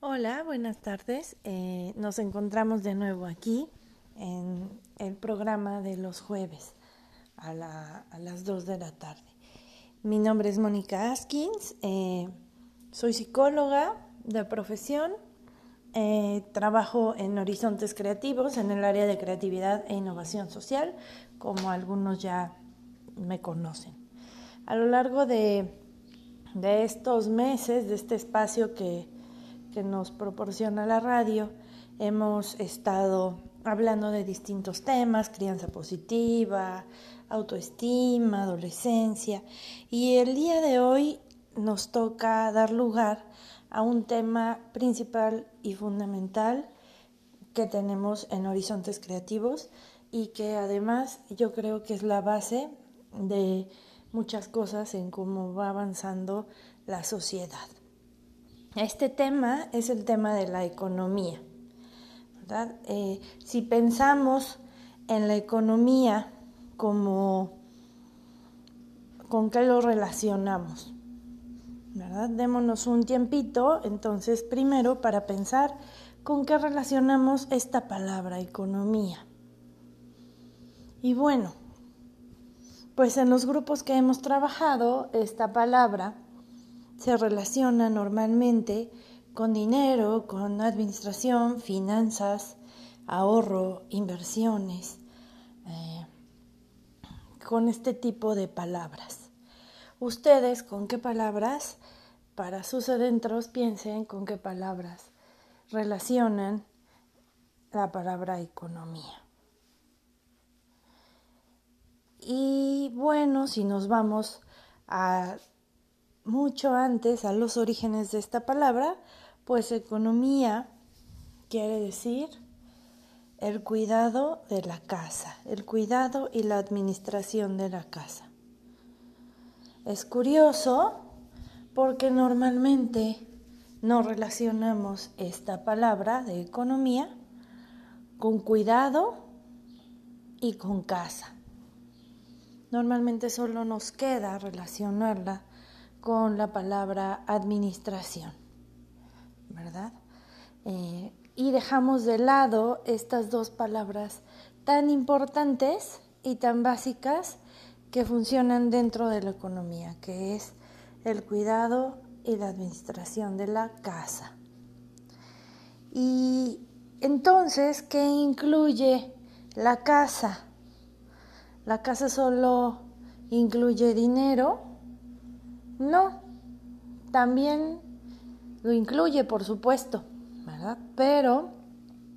Hola, buenas tardes. Eh, nos encontramos de nuevo aquí en el programa de los jueves a, las 2 de la tarde. Mi nombre es Mónica Askins, eh, soy psicóloga de profesión, eh, trabajo en Horizontes Creativos en el área de creatividad e innovación social, como algunos ya me conocen. A lo largo de, de estos meses, de este espacio que que nos proporciona la radio, hemos estado hablando de distintos temas, crianza positiva, autoestima, adolescencia, y el día de hoy nos toca dar lugar a un tema principal y fundamental que tenemos en Horizontes Creativos y que además yo creo que es la base de muchas cosas en cómo va avanzando la sociedad. Este tema es el tema de la economía. Eh, si pensamos en la economía como con qué lo relacionamos, ¿verdad? Démonos un tiempito, entonces, primero para pensar con qué relacionamos esta palabra economía. Y bueno, pues en los grupos que hemos trabajado, esta palabra se relaciona normalmente con dinero, con administración, finanzas, ahorro, inversiones, eh, con este tipo de palabras. Ustedes con qué palabras, para sus adentros, piensen con qué palabras relacionan la palabra economía. Y bueno, si nos vamos a mucho antes a los orígenes de esta palabra, pues economía quiere decir el cuidado de la casa, el cuidado y la administración de la casa. Es curioso porque normalmente no relacionamos esta palabra de economía con cuidado y con casa. Normalmente solo nos queda relacionarla con la palabra administración, ¿verdad? Eh, y dejamos de lado estas dos palabras tan importantes y tan básicas que funcionan dentro de la economía, que es el cuidado y la administración de la casa. Y entonces, ¿qué incluye la casa? La casa solo incluye dinero, no, también lo incluye, por supuesto, ¿verdad? Pero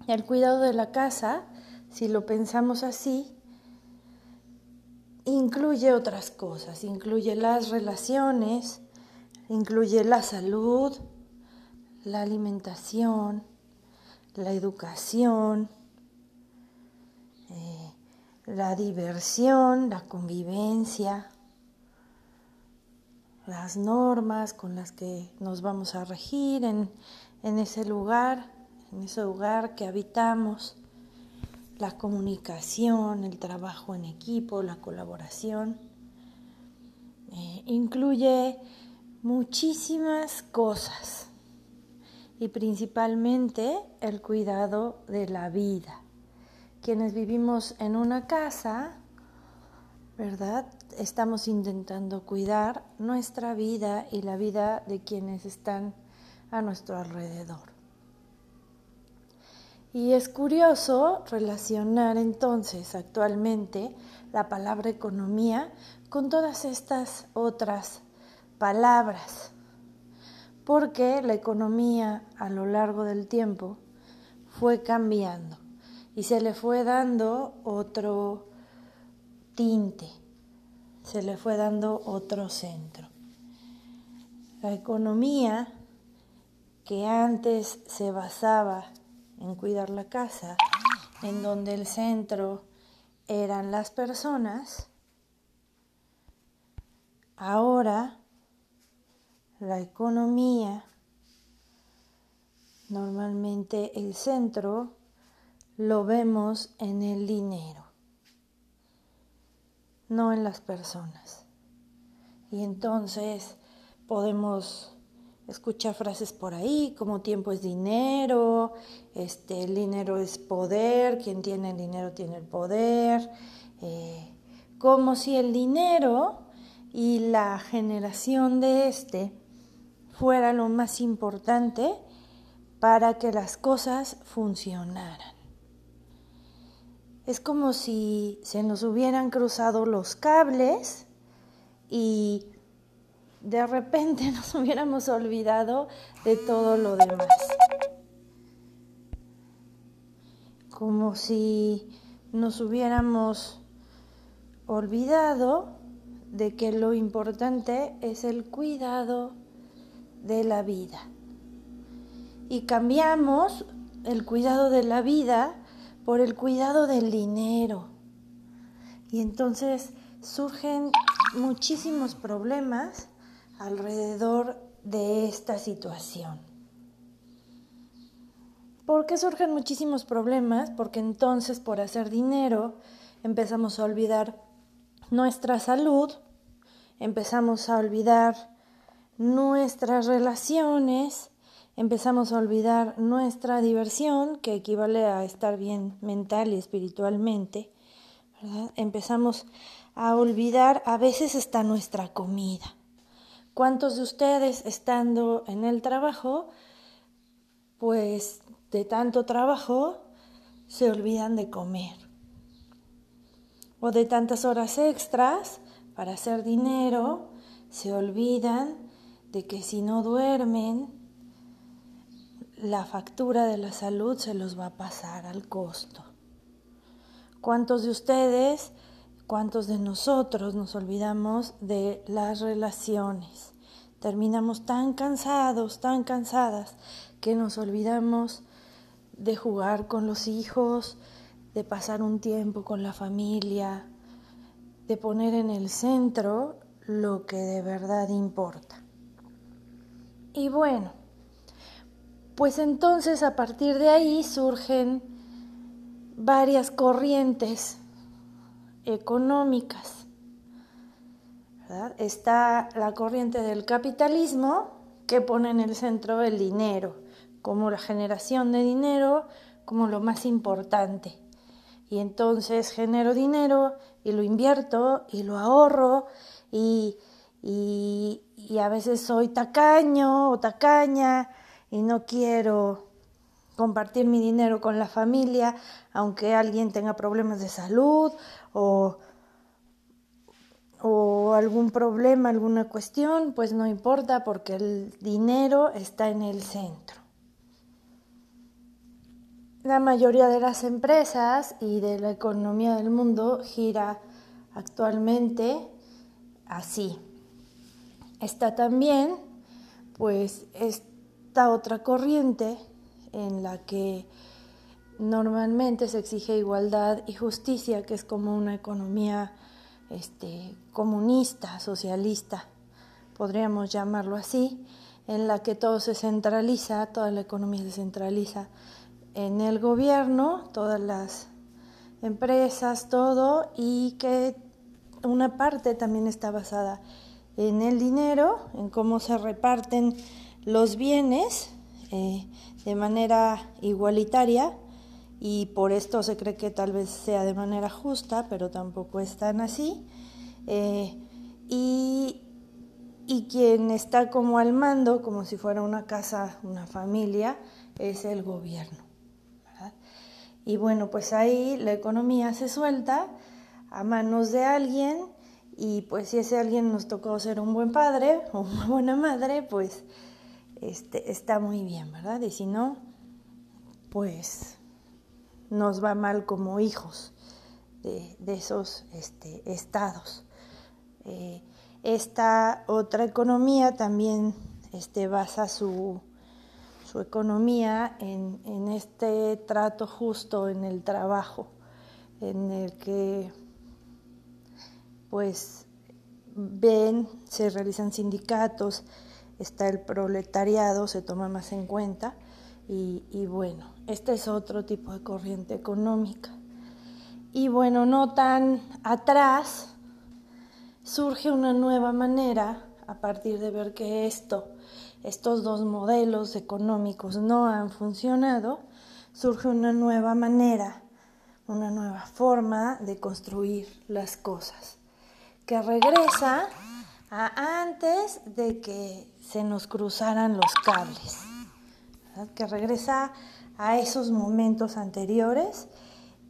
el cuidado de la casa, si lo pensamos así, incluye otras cosas, incluye las relaciones, incluye la salud, la alimentación, la educación, eh, la diversión, la convivencia, las normas con las que nos vamos a regir en, ese lugar, en ese lugar que habitamos, la comunicación, el trabajo en equipo, la colaboración. Eh, incluye muchísimas cosas y principalmente el cuidado de la vida. Quienes vivimos en una casa, ¿verdad? estamos intentando cuidar nuestra vida y la vida de quienes están a nuestro alrededor. Y es curioso relacionar entonces actualmente la palabra economía con todas estas otras palabras, porque la economía a lo largo del tiempo fue cambiando y se le fue dando otro tinte se le fue dando otro centro. La economía que antes se basaba en cuidar la casa, en donde el centro eran las personas, ahora la economía, normalmente el centro lo vemos en el dinero no en las personas. Y entonces podemos escucha frases por ahí como tiempo es dinero, este, el dinero es poder, quien tiene el dinero tiene el poder, eh, como si el dinero y la generación de este fuera lo más importante para que las cosas funcionaran. Es como si se nos hubieran cruzado los cables y de repente nos hubiéramos olvidado de todo lo demás. Como si nos hubiéramos olvidado de que lo importante es el cuidado de la vida. Y cambiamos el cuidado de la vida por el cuidado del dinero. Y entonces surgen muchísimos problemas alrededor de esta situación. ¿Por qué surgen muchísimos problemas? Porque entonces por hacer dinero empezamos a olvidar nuestra salud, empezamos a olvidar nuestras relaciones, empezamos a olvidar nuestra diversión, que equivale a estar bien mental y espiritualmente, Empezamos a olvidar a veces hasta nuestra comida. ¿Cuántos de ustedes estando en el trabajo, pues de tanto trabajo, se olvidan de comer? O de tantas horas extras para hacer dinero, se olvidan de que si no duermen, la factura de la salud se los va a pasar al costo. ¿Cuántos de ustedes ¿Cuántos de nosotros nos olvidamos de las relaciones? Terminamos tan cansados, tan cansadas, que nos olvidamos de jugar con los hijos, de pasar un tiempo con la familia, de poner en el centro lo que de verdad importa. Y bueno, pues entonces a partir de ahí surgen varias corrientes económicas. Está la corriente del capitalismo que pone en el centro el dinero, como la generación de dinero, como lo más importante. Y entonces genero dinero y lo invierto y lo ahorro y, y, a veces soy tacaño o tacaña y no quiero compartir mi dinero con la familia, aunque alguien tenga problemas de salud o, o algún problema, alguna cuestión, pues no importa porque el dinero está en el centro. La mayoría de las empresas y de la economía del mundo gira actualmente así. Está también, pues, otra corriente en la que normalmente se exige igualdad y justicia, que es como una economía este, comunista, socialista, podríamos llamarlo así, en la que todo se centraliza, toda la economía se centraliza en el gobierno, todas las empresas, todo, y que una parte también está basada en el dinero, en cómo se reparten los bienes eh, de manera igualitaria y por esto se cree que tal vez sea de manera justa, pero tampoco es tan así. Eh, y, y, quien está como al mando, como si fuera una casa, una familia, es el gobierno. Y bueno, pues ahí la economía se suelta a manos de alguien y pues si ese alguien nos tocó ser un buen padre o una buena madre, pues este, está muy bien, ¿verdad? Y si no, pues nos va mal como hijos de, esos este, estados. Eh, esta otra economía también este, basa su, economía en, en, este trato justo en el trabajo, en el que pues ven, se realizan sindicatos, está el proletariado, se toma más en cuenta. Y, bueno, este es otro tipo de corriente económica. Y bueno, no tan atrás, surge una nueva manera a partir de ver que esto estos dos modelos económicos no han funcionado, surge una nueva manera, una nueva forma de construir las cosas, que regresa a antes de que se nos cruzaran los cables, que regresa a esos momentos anteriores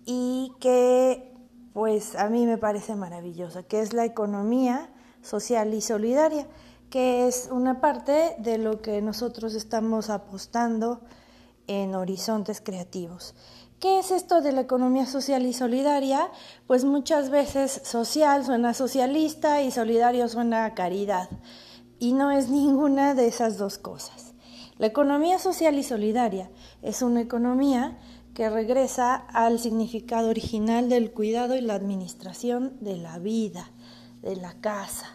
y que pues a mí me parece maravillosa, que es la economía social y solidaria, que es una parte de lo que nosotros estamos apostando en Horizontes Creativos. ¿Qué es esto de la economía social y solidaria? Pues muchas veces social suena socialista y solidario suena a caridad. Y no es ninguna de esas dos cosas. La economía social y solidaria es una economía que regresa al significado original del cuidado y la administración de la vida, de la casa.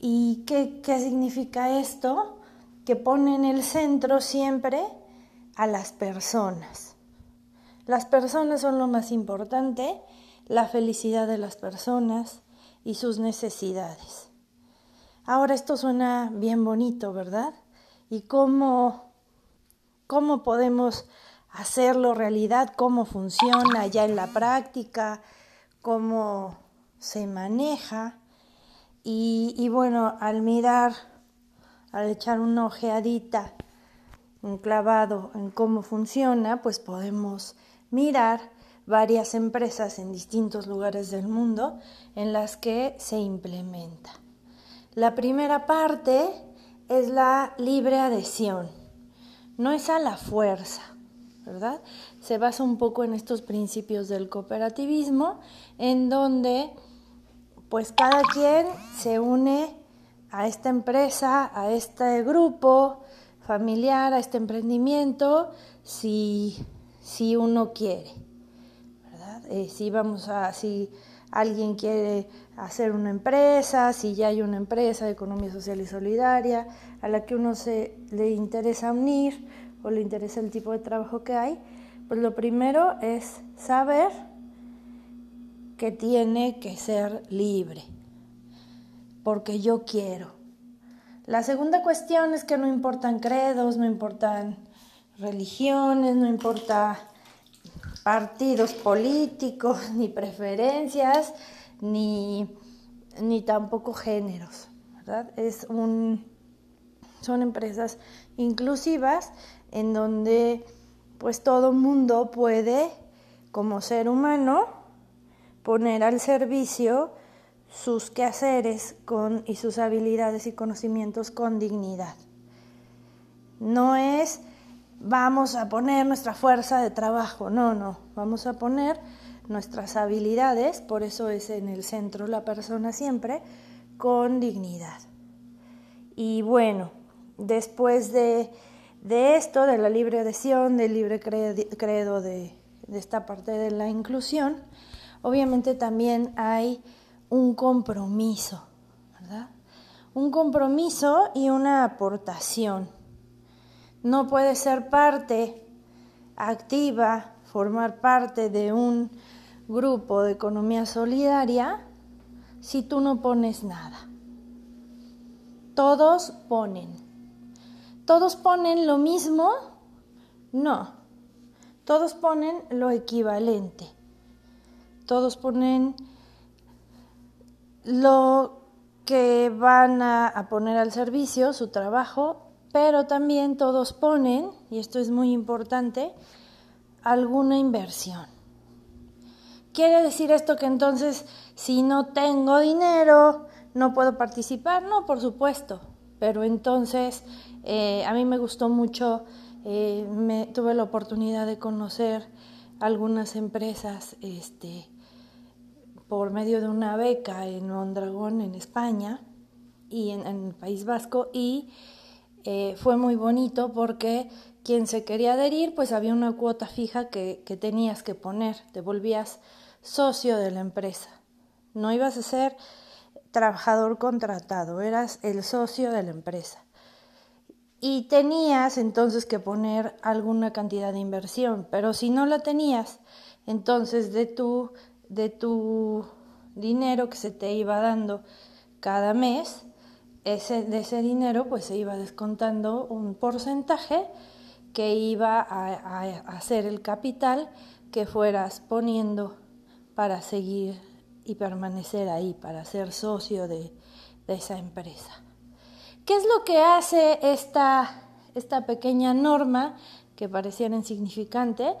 ¿Y qué, qué significa esto? Que pone en el centro siempre a las personas las personas son lo más importante, la felicidad de las personas y sus necesidades. Ahora esto suena bien bonito, ¿verdad? ¿Y cómo, cómo podemos hacerlo realidad? ¿Cómo funciona ya en la práctica? ¿Cómo se maneja? Y, y bueno, al mirar, al echar una ojeadita, un clavado en cómo funciona, pues podemos mirar varias empresas en distintos lugares del mundo en las que se implementa. La primera parte es la libre adhesión. No es a la fuerza, ¿verdad? Se basa un poco en estos principios del cooperativismo, en donde pues cada quien se une a esta empresa, a este grupo familiar, a este emprendimiento, si si uno quiere, ¿verdad? Eh, si vamos a, si alguien quiere hacer una empresa, si ya hay una empresa de economía social y solidaria a la que uno se le interesa unir o le interesa el tipo de trabajo que hay, pues lo primero es saber que tiene que ser libre, porque yo quiero. La segunda cuestión es que no importan credos, no importan religiones, no importa partidos políticos, ni preferencias, ni, ni tampoco géneros. ¿verdad? Es un, son empresas inclusivas en donde pues todo mundo puede, como ser humano, poner al servicio sus quehaceres con, y sus habilidades y conocimientos con dignidad. No es vamos a poner nuestra fuerza de trabajo, no, no, vamos a poner nuestras habilidades, por eso es en el centro la persona siempre, con dignidad. Y bueno, después de, esto, de la libre adhesión, del libre credo de, de esta parte de la inclusión, obviamente también hay un compromiso, ¿verdad? Un compromiso y una aportación no puede ser parte activa, formar parte de un grupo de economía solidaria si tú no pones nada. Todos ponen. ¿Todos ponen lo mismo? No. Todos ponen lo equivalente. Todos ponen lo que van a, poner al servicio, su trabajo, pero también todos ponen, y esto es muy importante, alguna inversión. ¿Quiere decir esto que entonces si no tengo dinero no puedo participar? No, por supuesto, pero entonces eh, a mí me gustó mucho, eh, me, tuve la oportunidad de conocer algunas empresas este, por medio de una beca en Mondragón, en España, y en el País Vasco, y eh, fue muy bonito porque quien se quería adherir, pues había una cuota fija que, que tenías que poner, te volvías socio de la empresa. No ibas a ser trabajador contratado, eras el socio de la empresa. Y tenías entonces que poner alguna cantidad de inversión, pero si no la tenías, entonces de tu, de tu dinero que se te iba dando cada mes, ese, de ese dinero pues se iba descontando un porcentaje que iba a, hacer el capital que fueras poniendo para seguir y permanecer ahí, para ser socio de, esa empresa. ¿Qué es lo que hace esta, esta pequeña norma que pareciera insignificante?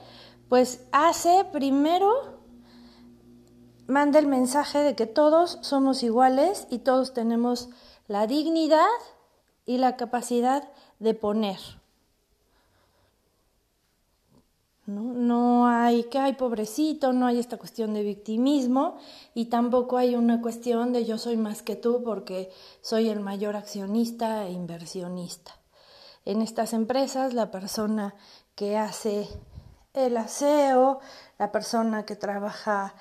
Pues hace primero, manda el mensaje de que todos somos iguales y todos tenemos la dignidad y la capacidad de poner. ¿no? hay que hay pobrecito, no hay esta cuestión de victimismo y tampoco hay una cuestión de yo soy más que tú porque soy el mayor accionista e inversionista. En estas empresas la persona que hace el aseo, la persona que trabaja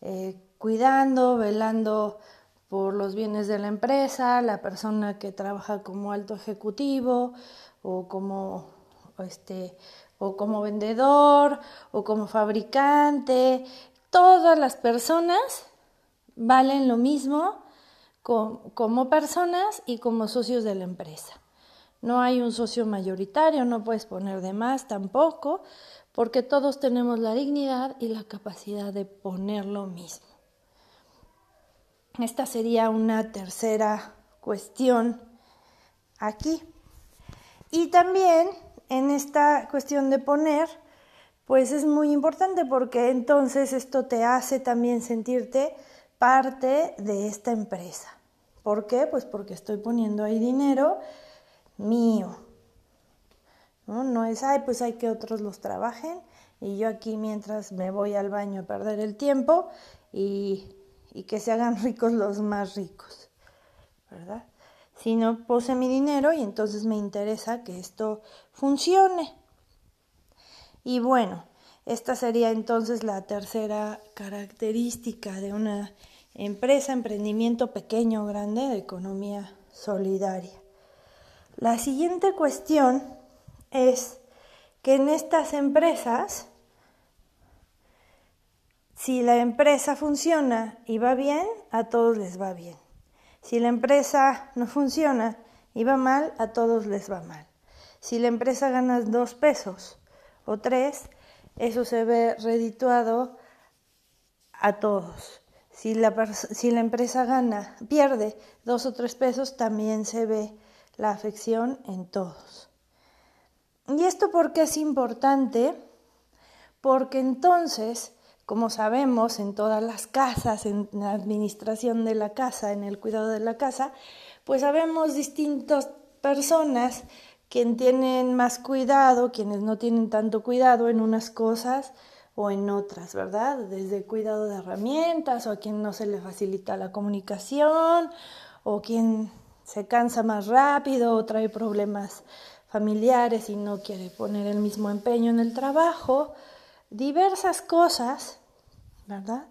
eh, cuidando, velando por los bienes de la empresa, la persona que trabaja como alto ejecutivo o como este o como vendedor o como fabricante, todas las personas valen lo mismo como personas y como socios de la empresa. No hay un socio mayoritario, no puedes poner de más tampoco, porque todos tenemos la dignidad y la capacidad de poner lo mismo. Esta sería una tercera cuestión aquí. Y también en esta cuestión de poner, pues es muy importante porque entonces esto te hace también sentirte parte de esta empresa. ¿Por qué? Pues porque estoy poniendo ahí dinero mío. ¿No? no es, ay, pues hay que otros los trabajen y yo aquí mientras me voy al baño a perder el tiempo y, y que se hagan ricos los más ricos, ¿verdad? sino puse mi dinero y entonces me interesa que esto funcione. Y bueno, esta sería entonces la tercera característica de una empresa, emprendimiento pequeño o grande de economía solidaria. La siguiente cuestión es que en estas empresas, si la empresa funciona y va bien, a todos les va bien. Si la empresa no funciona y va mal, a todos les va mal. Si la empresa gana dos pesos o tres, eso se ve redituado a todos. Si la, empresa gana, pierde dos o tres pesos, también se ve la afección en todos. ¿Y esto por qué es importante? Porque entonces como sabemos, en todas las casas, en la administración de la casa, en el cuidado de la casa, pues sabemos distintas personas quien tienen más cuidado, quienes no tienen tanto cuidado en unas cosas o en otras, ¿verdad? Desde cuidado de herramientas o a quien no se le facilita la comunicación o quien se cansa más rápido o trae problemas familiares y no quiere poner el mismo empeño en el trabajo diversas cosas, ¿verdad?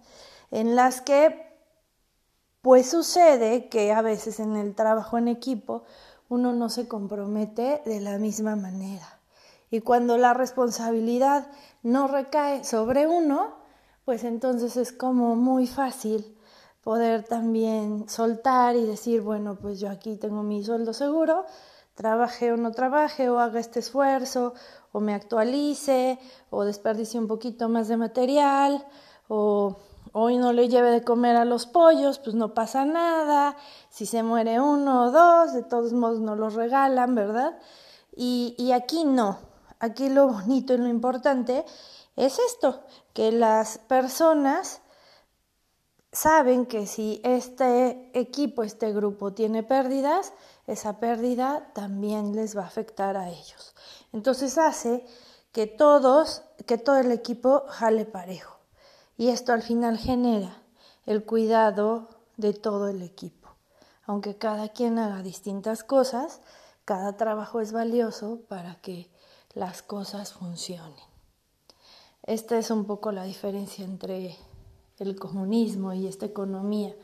En las que pues sucede que a veces en el trabajo en equipo uno no se compromete de la misma manera. Y cuando la responsabilidad no recae sobre uno, pues entonces es como muy fácil poder también soltar y decir, bueno, pues yo aquí tengo mi sueldo seguro, trabaje o no trabaje, o haga este esfuerzo, o me actualice, o desperdicie un poquito más de material, o hoy no le lleve de comer a los pollos, pues no pasa nada, si se muere uno o dos, de todos modos no los regalan, ¿verdad? Y, y aquí no, aquí lo bonito y lo importante es esto, que las personas saben que si este equipo, este grupo tiene pérdidas, esa pérdida también les va a afectar a ellos. Entonces hace que todos, que todo el equipo jale parejo. Y esto al final genera el cuidado de todo el equipo. Aunque cada quien haga distintas cosas, cada trabajo es valioso para que las cosas funcionen. Esta es un poco la diferencia entre el comunismo y esta economía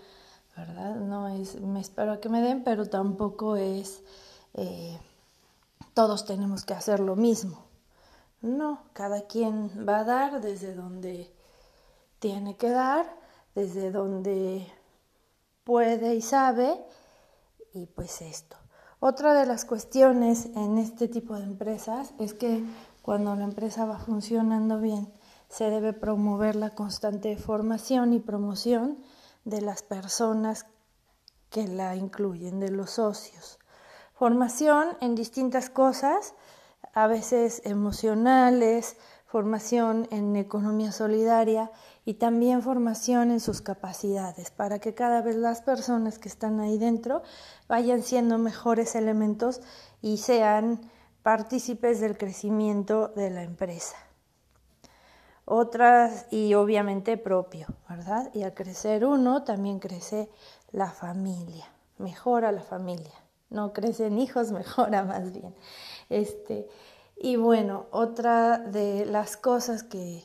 No es, me espero que me den, pero tampoco es, eh, todos tenemos que hacer lo mismo. No, cada quien va a dar desde donde tiene que dar, desde donde puede y sabe, y pues esto. Otra de las cuestiones en este tipo de empresas es que cuando la empresa va funcionando bien, se debe promover la constante formación y promoción de las personas que la incluyen, de los socios. Formación en distintas cosas, a veces emocionales, formación en economía solidaria y también formación en sus capacidades, para que cada vez las personas que están ahí dentro vayan siendo mejores elementos y sean partícipes del crecimiento de la empresa. Otras, y obviamente propio, ¿verdad? Y al crecer uno, también crece la familia, mejora la familia. No crecen hijos, mejora más bien. Este, y bueno, otra de las cosas que,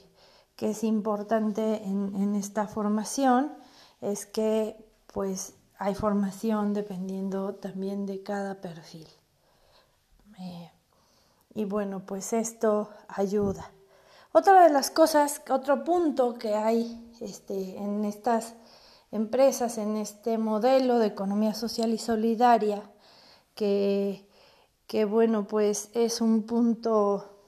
es importante en, esta formación es que pues hay formación dependiendo también de cada perfil. Eh, y bueno, pues esto ayuda. Otra de las cosas, otro punto que hay este, en estas empresas, en este modelo de economía social y solidaria, que que bueno, pues es un punto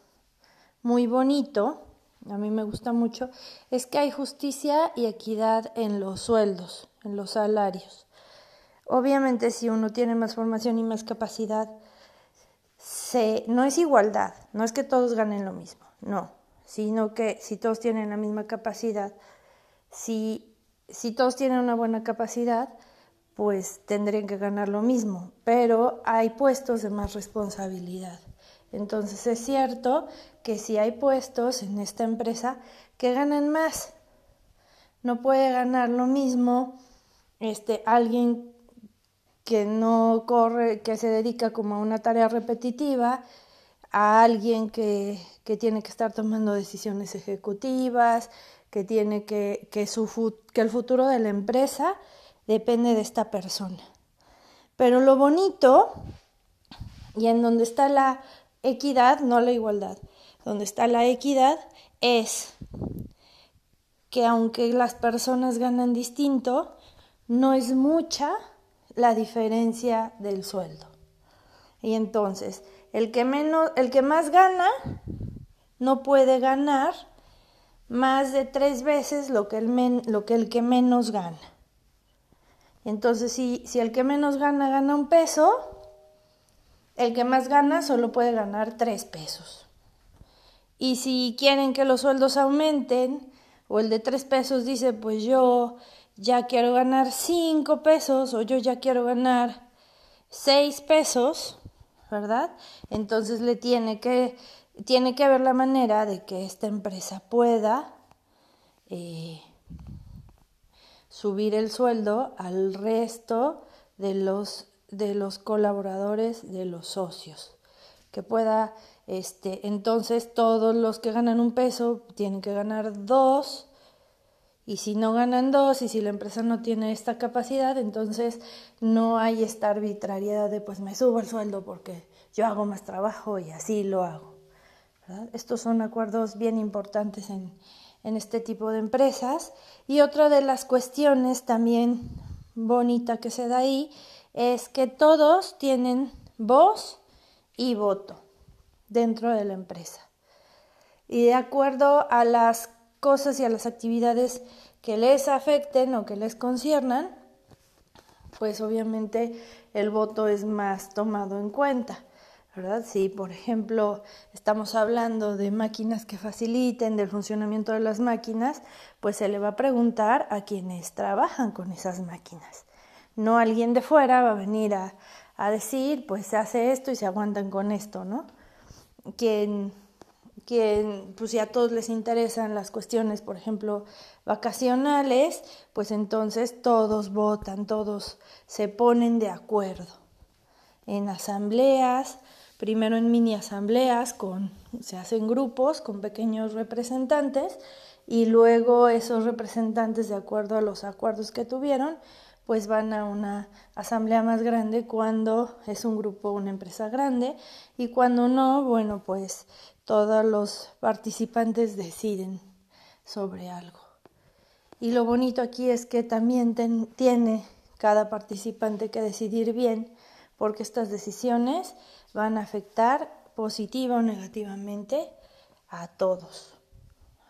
muy bonito, a mí me gusta mucho, es que hay justicia y equidad en los sueldos, en los salarios. Obviamente si uno tiene más formación y más capacidad, se, no es igualdad, no es que todos ganen lo mismo, no, sino que si todos tienen la misma capacidad, si, si todos tienen una buena capacidad, pues tendrían que ganar lo mismo, pero hay puestos de más responsabilidad. Entonces es cierto que si hay puestos en esta empresa que ganan más, no puede ganar lo mismo este alguien que no corre, que se dedica como a una tarea repetitiva, a alguien que, que tiene que estar tomando decisiones ejecutivas, que tiene que, que, su, que el futuro de la empresa depende de esta persona. Pero lo bonito, y en donde está la equidad, no la igualdad, donde está la equidad es que aunque las personas ganan distinto, no es mucha la diferencia del sueldo. Y entonces, el que, menos, el que más gana no puede ganar más de tres veces lo que el, lo que, el que menos gana. Entonces, si, si el que menos gana gana un peso, el que más gana solo puede ganar tres pesos. Y si quieren que los sueldos aumenten, o el de tres pesos dice, pues yo ya quiero ganar cinco pesos, o yo ya quiero ganar seis pesos, ¿verdad? Entonces le tiene que, tiene que haber la manera de que esta empresa pueda eh, subir el sueldo al resto de los, de los colaboradores, de los socios, que pueda, este, entonces todos los que ganan un peso tienen que ganar dos, y si no ganan dos y si la empresa no tiene esta capacidad, entonces no hay esta arbitrariedad de pues me subo el sueldo porque yo hago más trabajo y así lo hago. Estos son acuerdos bien importantes en, en este tipo de empresas. Y otra de las cuestiones también bonita que se da ahí es que todos tienen voz y voto dentro de la empresa. Y de acuerdo a las cosas y a las actividades que les afecten o que les conciernan, pues obviamente el voto es más tomado en cuenta. ¿verdad? Si, por ejemplo, estamos hablando de máquinas que faciliten del funcionamiento de las máquinas, pues se le va a preguntar a quienes trabajan con esas máquinas. No alguien de fuera va a venir a, a decir, pues se hace esto y se aguantan con esto, ¿no? Quien, quien, pues si a todos les interesan las cuestiones, por ejemplo, vacacionales, pues entonces todos votan, todos se ponen de acuerdo. En asambleas, primero en mini asambleas, con, se hacen grupos con pequeños representantes y luego esos representantes, de acuerdo a los acuerdos que tuvieron, pues van a una asamblea más grande cuando es un grupo, una empresa grande y cuando no, bueno, pues todos los participantes deciden sobre algo. Y lo bonito aquí es que también tiene cada participante que decidir bien, porque estas decisiones van a afectar positiva o negativamente a todos,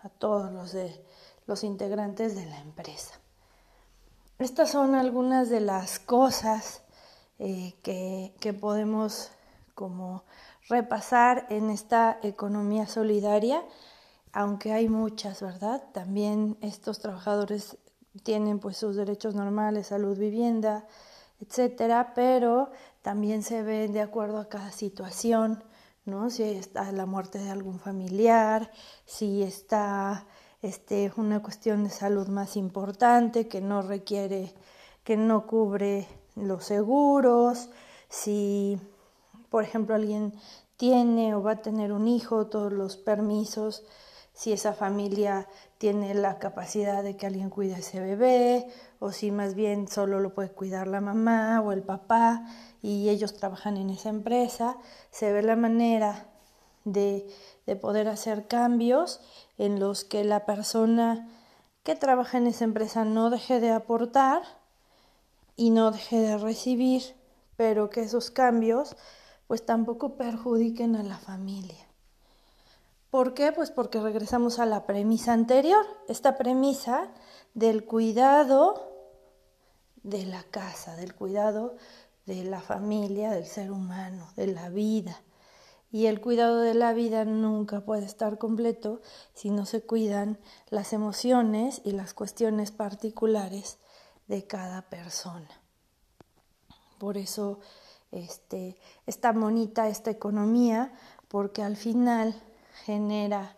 a todos los, de, los integrantes de la empresa. Estas son algunas de las cosas eh, que, que podemos como repasar en esta economía solidaria, aunque hay muchas, ¿verdad? También estos trabajadores tienen pues sus derechos normales, salud, vivienda, etcétera, pero también se ven de acuerdo a cada situación, ¿no? Si está la muerte de algún familiar, si está este, una cuestión de salud más importante que no requiere, que no cubre los seguros, si por ejemplo alguien tiene o va a tener un hijo, todos los permisos, si esa familia tiene la capacidad de que alguien cuide a ese bebé, o si más bien solo lo puede cuidar la mamá o el papá y ellos trabajan en esa empresa, se ve la manera de, de poder hacer cambios en los que la persona que trabaja en esa empresa no deje de aportar y no deje de recibir, pero que esos cambios pues tampoco perjudiquen a la familia. ¿Por qué? Pues porque regresamos a la premisa anterior, esta premisa del cuidado de la casa, del cuidado de la familia, del ser humano, de la vida. Y el cuidado de la vida nunca puede estar completo si no se cuidan las emociones y las cuestiones particulares de cada persona. Por eso este, está bonita esta economía, porque al final genera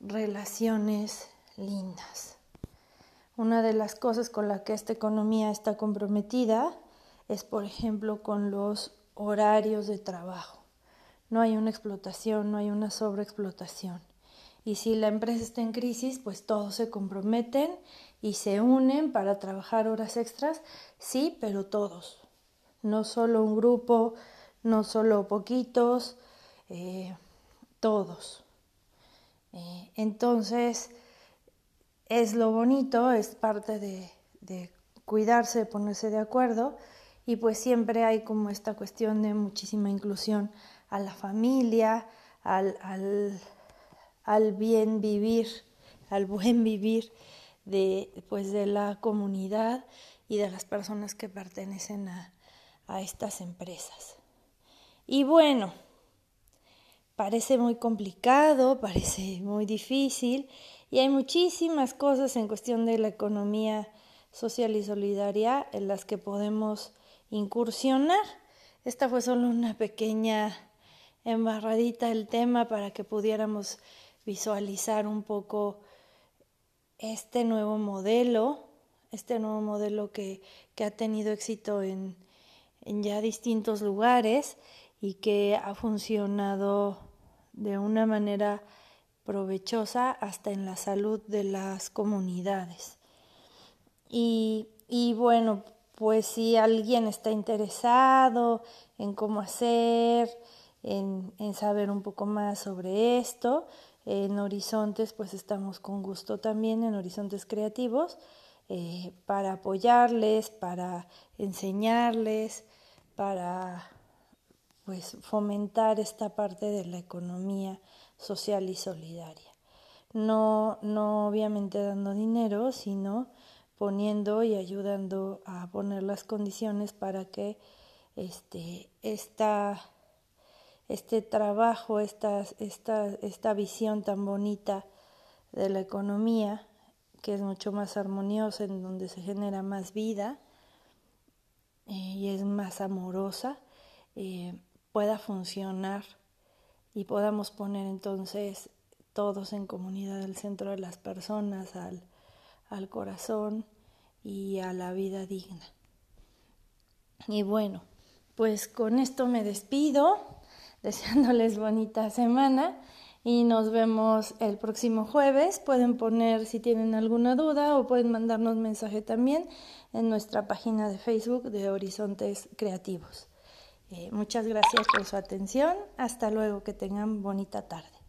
relaciones lindas. Una de las cosas con la que esta economía está comprometida es, por ejemplo, con los horarios de trabajo. No hay una explotación, no hay una sobreexplotación. Y si la empresa está en crisis, pues todos se comprometen y se unen para trabajar horas extras, sí, pero todos. No solo un grupo, no solo poquitos. Eh, todos. Eh, entonces, es lo bonito, es parte de, cuidarse, de ponerse de acuerdo y pues siempre hay como esta cuestión de muchísima inclusión a la familia, al, al, bien vivir, al buen vivir de, pues de la comunidad y de las personas que pertenecen a, a estas empresas. Y bueno, parece muy complicado, parece muy difícil y hay muchísimas cosas en cuestión de la economía social y solidaria en las que podemos incursionar. Esta fue solo una pequeña embarradita del tema para que pudiéramos visualizar un poco este nuevo modelo, este nuevo modelo que, que ha tenido éxito en, en ya distintos lugares y que ha funcionado de una manera provechosa hasta en la salud de las comunidades. Y, y bueno, pues si alguien está interesado en cómo hacer, en, saber un poco más sobre esto, en Horizontes pues estamos con gusto también en Horizontes Creativos eh, para apoyarles, para enseñarles, para pues fomentar esta parte de la economía social y solidaria. No, no obviamente dando dinero, sino poniendo y ayudando a poner las condiciones para que este, esta, este trabajo, esta, esta, esta visión tan bonita de la economía, que es mucho más armoniosa, en donde se genera más vida eh, y es más amorosa, eh, pueda funcionar y podamos poner entonces todos en comunidad el centro de las personas, al, al corazón y a la vida digna. Y bueno, pues con esto me despido, deseándoles bonita semana y nos vemos el próximo jueves. Pueden poner si tienen alguna duda o pueden mandarnos mensaje también en nuestra página de Facebook de Horizontes Creativos. Eh, muchas gracias por su atención. Hasta luego, que tengan bonita tarde.